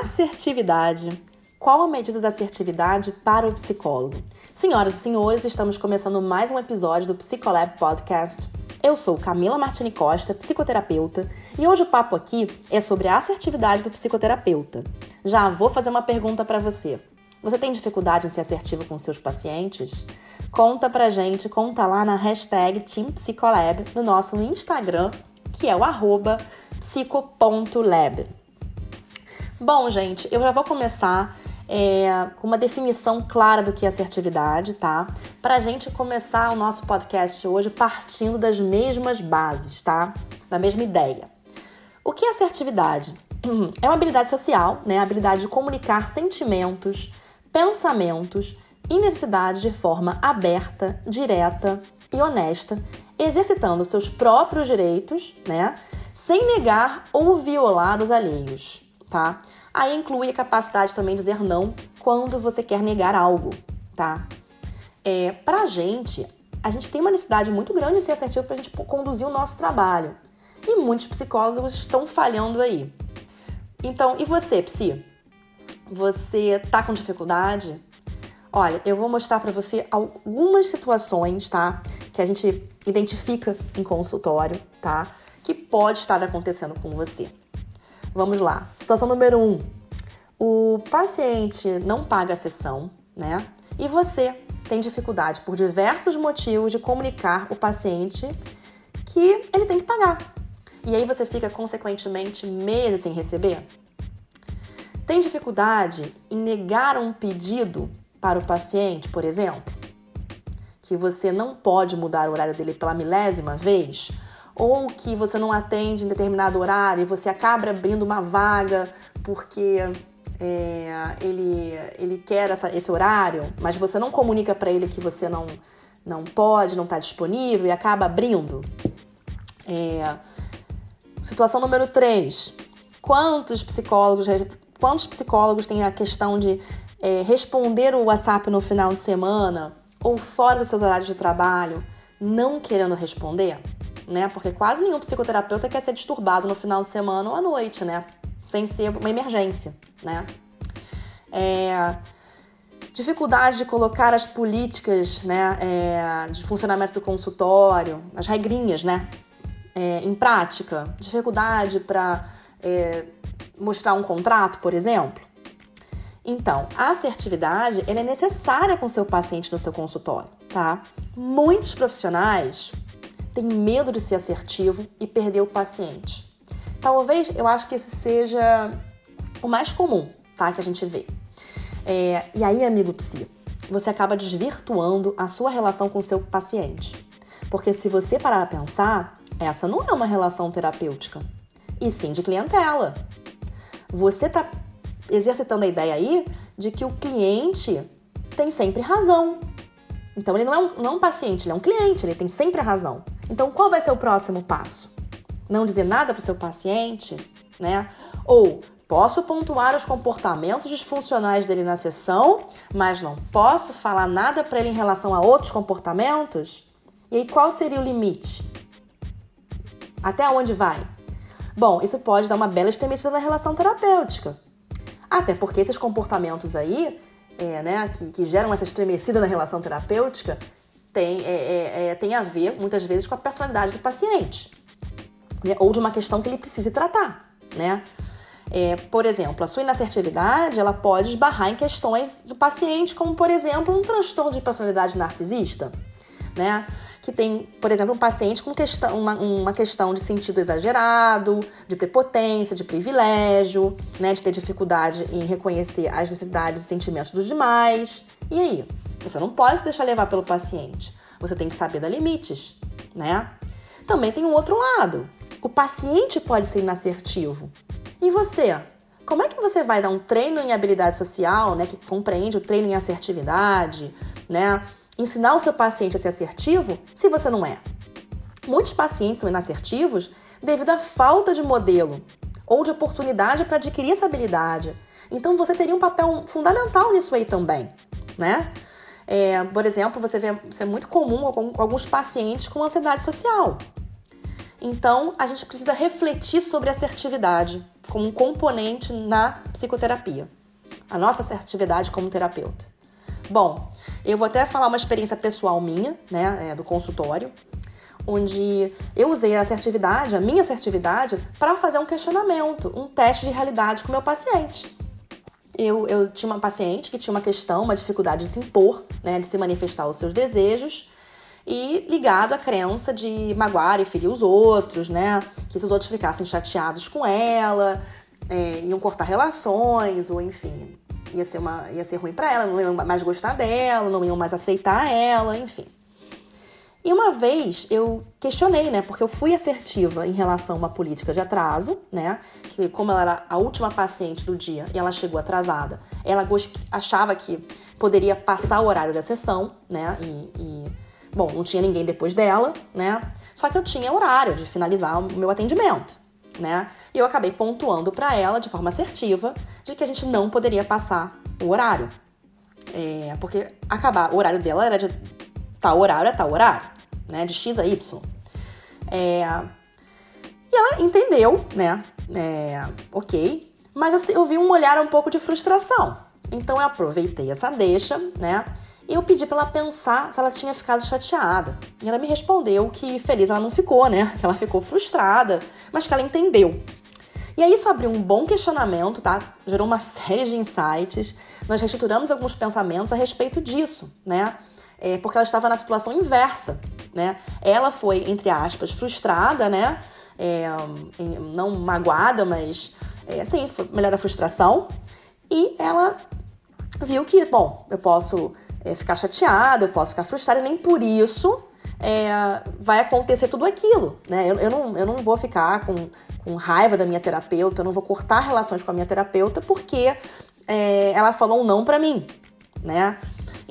Assertividade. Qual a medida da assertividade para o psicólogo? Senhoras e senhores, estamos começando mais um episódio do Psicolab Podcast. Eu sou Camila Martini Costa, psicoterapeuta, e hoje o papo aqui é sobre a assertividade do psicoterapeuta. Já vou fazer uma pergunta para você. Você tem dificuldade em ser assertivo com seus pacientes? Conta pra gente, conta lá na hashtag TeamPsicolab no nosso Instagram, que é o arroba psico.lab. Bom, gente, eu já vou começar é, com uma definição clara do que é assertividade, tá? Pra gente começar o nosso podcast hoje partindo das mesmas bases, tá? Da mesma ideia. O que é assertividade? É uma habilidade social, né? A habilidade de comunicar sentimentos, pensamentos e necessidades de forma aberta, direta e honesta, exercitando seus próprios direitos, né? Sem negar ou violar os alheios tá? Aí inclui a capacidade também de dizer não quando você quer negar algo, tá? É, pra gente, a gente tem uma necessidade muito grande de ser assertivo pra gente conduzir o nosso trabalho. E muitos psicólogos estão falhando aí. Então, e você, psi? Você tá com dificuldade? Olha, eu vou mostrar para você algumas situações, tá? Que a gente identifica em consultório, tá? Que pode estar acontecendo com você. Vamos lá. Situação número um: o paciente não paga a sessão, né? E você tem dificuldade por diversos motivos de comunicar o paciente que ele tem que pagar. E aí você fica consequentemente meses sem receber? Tem dificuldade em negar um pedido para o paciente, por exemplo? Que você não pode mudar o horário dele pela milésima vez? Ou que você não atende em determinado horário e você acaba abrindo uma vaga porque é, ele, ele quer essa, esse horário, mas você não comunica para ele que você não, não pode, não está disponível e acaba abrindo. É, situação número 3. Quantos psicólogos, quantos psicólogos têm a questão de é, responder o WhatsApp no final de semana ou fora dos seus horários de trabalho, não querendo responder? Né? Porque quase nenhum psicoterapeuta quer ser disturbado no final de semana ou à noite, né? Sem ser uma emergência, né? É, dificuldade de colocar as políticas né, é, de funcionamento do consultório, as regrinhas, né? É, em prática, dificuldade para é, mostrar um contrato, por exemplo. Então, a assertividade é necessária com seu paciente no seu consultório, tá? Muitos profissionais tem medo de ser assertivo e perder o paciente. Talvez eu acho que esse seja o mais comum, tá? Que a gente vê. É, e aí, amigo psi, você acaba desvirtuando a sua relação com seu paciente. Porque se você parar a pensar, essa não é uma relação terapêutica, e sim de clientela. Você está exercitando a ideia aí de que o cliente tem sempre razão. Então ele não é um, não é um paciente, ele é um cliente, ele tem sempre razão. Então, qual vai ser o próximo passo? Não dizer nada para o seu paciente, né? Ou posso pontuar os comportamentos disfuncionais dele na sessão, mas não posso falar nada para ele em relação a outros comportamentos? E aí, qual seria o limite? Até onde vai? Bom, isso pode dar uma bela estremecida na relação terapêutica. Até porque esses comportamentos aí, é, né, que, que geram essa estremecida na relação terapêutica, tem, é, é, é, tem a ver, muitas vezes, com a personalidade do paciente. Né? Ou de uma questão que ele precise tratar, né? É, por exemplo, a sua inassertividade ela pode esbarrar em questões do paciente, como por exemplo um transtorno de personalidade narcisista, né? Que tem, por exemplo, um paciente com questão, uma, uma questão de sentido exagerado, de prepotência, de privilégio, né? De ter dificuldade em reconhecer as necessidades e sentimentos dos demais. E aí? Você não pode se deixar levar pelo paciente. Você tem que saber dar limites, né? Também tem um outro lado. O paciente pode ser inassertivo. E você? Como é que você vai dar um treino em habilidade social, né, que compreende o treino em assertividade, né? Ensinar o seu paciente a ser assertivo se você não é? Muitos pacientes são inassertivos devido à falta de modelo ou de oportunidade para adquirir essa habilidade. Então você teria um papel fundamental nisso aí também, né? É, por exemplo, você vê isso é muito comum com alguns pacientes com ansiedade social. Então, a gente precisa refletir sobre assertividade como um componente na psicoterapia. A nossa assertividade como terapeuta. Bom, eu vou até falar uma experiência pessoal minha, né, é, do consultório, onde eu usei a assertividade, a minha assertividade, para fazer um questionamento, um teste de realidade com o meu paciente. Eu, eu tinha uma paciente que tinha uma questão, uma dificuldade de se impor, né, de se manifestar os seus desejos, e ligado à crença de magoar e ferir os outros, né? Que se os outros ficassem chateados com ela, é, iam cortar relações, ou enfim, ia ser, uma, ia ser ruim para ela, não iam mais gostar dela, não iam mais aceitar ela, enfim. E uma vez eu questionei, né? Porque eu fui assertiva em relação a uma política de atraso, né? Que como ela era a última paciente do dia e ela chegou atrasada, ela achava que poderia passar o horário da sessão, né? E, e Bom, não tinha ninguém depois dela, né? Só que eu tinha horário de finalizar o meu atendimento, né? E eu acabei pontuando para ela de forma assertiva de que a gente não poderia passar o horário. É, porque acabar, o horário dela era de tal horário a tal horário, né? De X a Y. É, e ela entendeu, né? É, ok. Mas assim, eu vi um olhar um pouco de frustração. Então eu aproveitei essa deixa, né? E eu pedi para ela pensar se ela tinha ficado chateada. E ela me respondeu que feliz ela não ficou, né? Que ela ficou frustrada, mas que ela entendeu. E aí isso abriu um bom questionamento, tá? Gerou uma série de insights. Nós reestruturamos alguns pensamentos a respeito disso, né? É, porque ela estava na situação inversa, né? Ela foi, entre aspas, frustrada, né? É, não magoada, mas é, assim, foi melhor a frustração. E ela viu que, bom, eu posso é, ficar chateada, eu posso ficar frustrada, e nem por isso é, vai acontecer tudo aquilo, né? Eu, eu, não, eu não vou ficar com, com raiva da minha terapeuta, eu não vou cortar relações com a minha terapeuta porque é, ela falou um não para mim, né?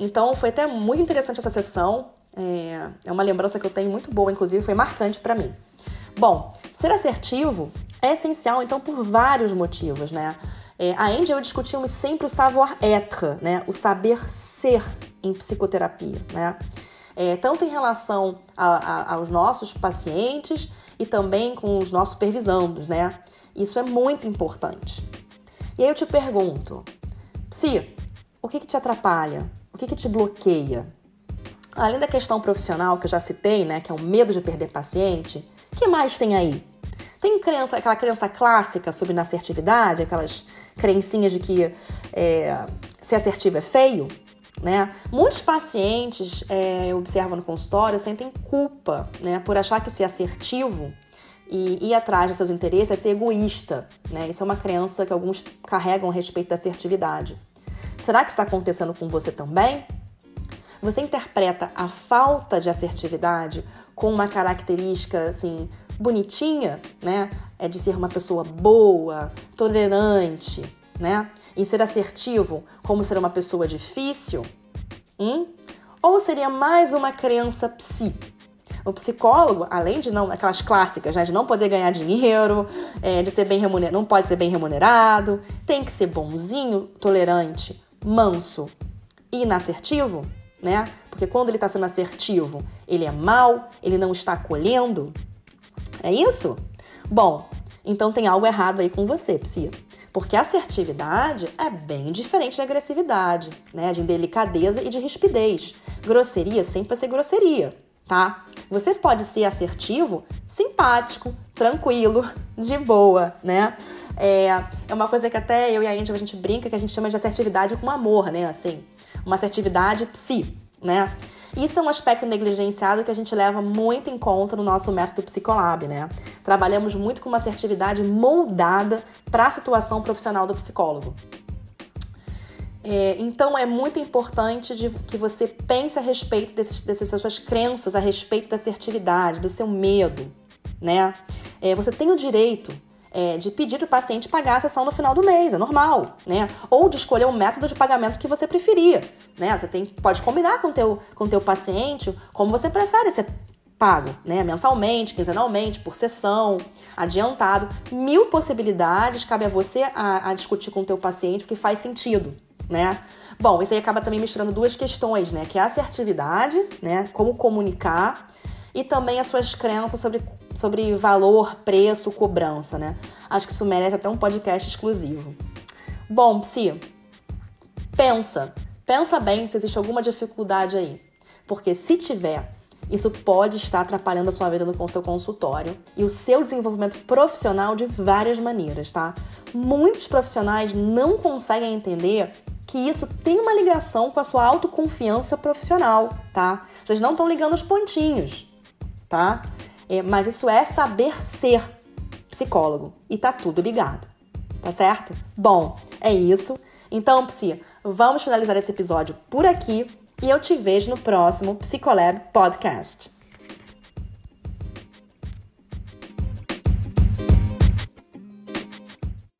Então foi até muito interessante essa sessão, é, é uma lembrança que eu tenho muito boa, inclusive foi marcante para mim. Bom, ser assertivo é essencial então por vários motivos, né? É, a Andy e eu discutimos sempre o savoir-être, né? O saber ser em psicoterapia, né? É, tanto em relação a, a, aos nossos pacientes e também com os nossos supervisandos, né? Isso é muito importante. E aí eu te pergunto, Psi, o que, que te atrapalha? O que, que te bloqueia? Além da questão profissional que eu já citei, né, que é o medo de perder paciente, o que mais tem aí? Tem crença, aquela crença clássica sobre assertividade, aquelas crencinhas de que é, ser assertivo é feio, né? Muitos pacientes, é, eu observo no consultório, sentem culpa, né, por achar que ser assertivo e ir atrás de seus interesses é ser egoísta, né? Isso é uma crença que alguns carregam a respeito da assertividade. Será que está acontecendo com você também? Você interpreta a falta de assertividade com uma característica assim bonitinha, né? É de ser uma pessoa boa, tolerante, né? Em ser assertivo, como ser uma pessoa difícil? Hum? Ou seria mais uma crença psi? O psicólogo, além de não aquelas clássicas, né, de não poder ganhar dinheiro, é, de ser bem remunerado, não pode ser bem remunerado, tem que ser bonzinho, tolerante, manso inassertivo, né? Porque quando ele está sendo assertivo, ele é mal, ele não está acolhendo, é isso? Bom, então tem algo errado aí com você, Psia. Porque assertividade é bem diferente de agressividade, né? De delicadeza e de rispidez. Grosseria sempre vai ser grosseria, tá? Você pode ser assertivo, simpático, tranquilo, de boa, né? É, é uma coisa que até eu e a Índia a gente brinca que a gente chama de assertividade com amor, né? Assim, uma assertividade psi, né? Isso é um aspecto negligenciado que a gente leva muito em conta no nosso método Psicolab, né? Trabalhamos muito com uma assertividade moldada para a situação profissional do psicólogo. É, então é muito importante de, que você pense a respeito desses, dessas suas crenças, a respeito da assertividade, do seu medo, né? É, você tem o direito é, de pedir para o paciente pagar a sessão no final do mês, é normal, né? Ou de escolher o método de pagamento que você preferia, né? Você tem, pode combinar com o teu, com teu paciente como você prefere ser pago, né? Mensalmente, quinzenalmente, por sessão, adiantado. Mil possibilidades, cabe a você a, a discutir com o teu paciente o que faz sentido, né? Bom, isso aí acaba também misturando duas questões, né? Que é a assertividade, né? Como comunicar e também as suas crenças sobre, sobre valor, preço, cobrança, né? Acho que isso merece até um podcast exclusivo. Bom, Psi, pensa. Pensa bem se existe alguma dificuldade aí. Porque se tiver, isso pode estar atrapalhando a sua vida com o seu consultório e o seu desenvolvimento profissional de várias maneiras, tá? Muitos profissionais não conseguem entender que isso tem uma ligação com a sua autoconfiança profissional, tá? Vocês não estão ligando os pontinhos, tá? É, mas isso é saber ser psicólogo e tá tudo ligado, tá certo? Bom, é isso. Então, Psi, vamos finalizar esse episódio por aqui e eu te vejo no próximo Psicolab Podcast.